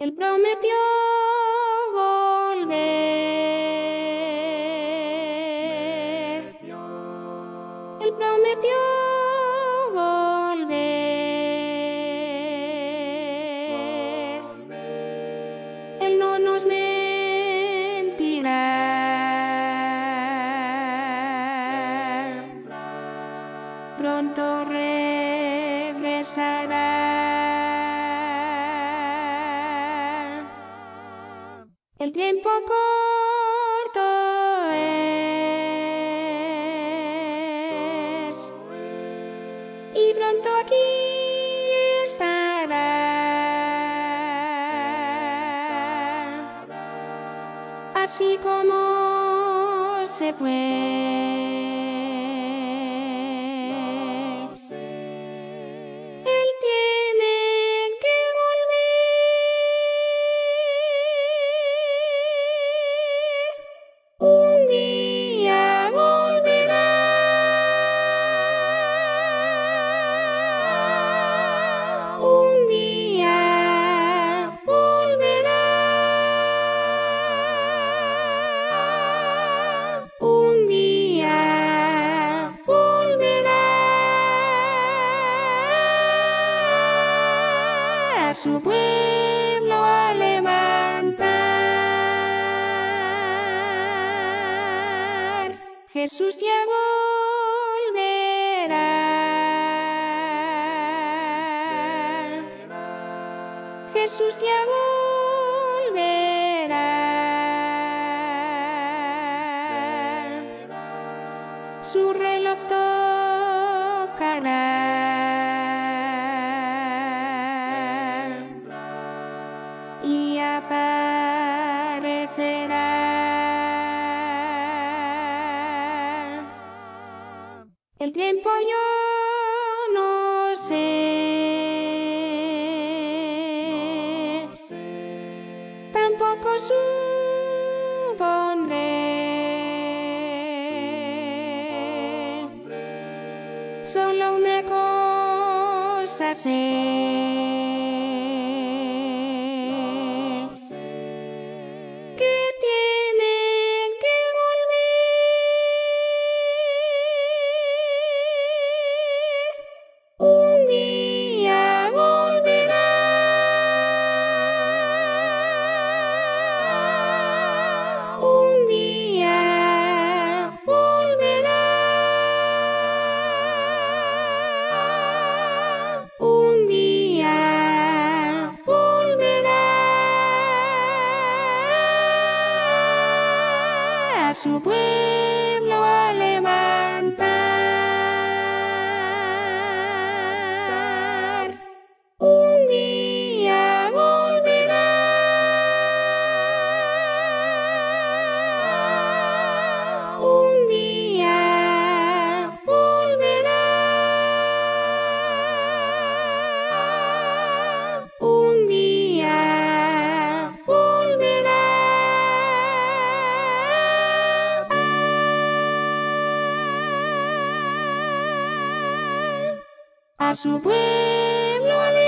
Él prometió volver. Él prometió volver. Él no nos mentirá. Pronto regresará. El tiempo corto es y pronto aquí estará. Así como se fue. Su pueblo a levantar. Jesús ya volverá. Jesús ya volverá. El tiempo yo no sé, tampoco supondré. Solo una cosa sé, su pueblo a su pueblo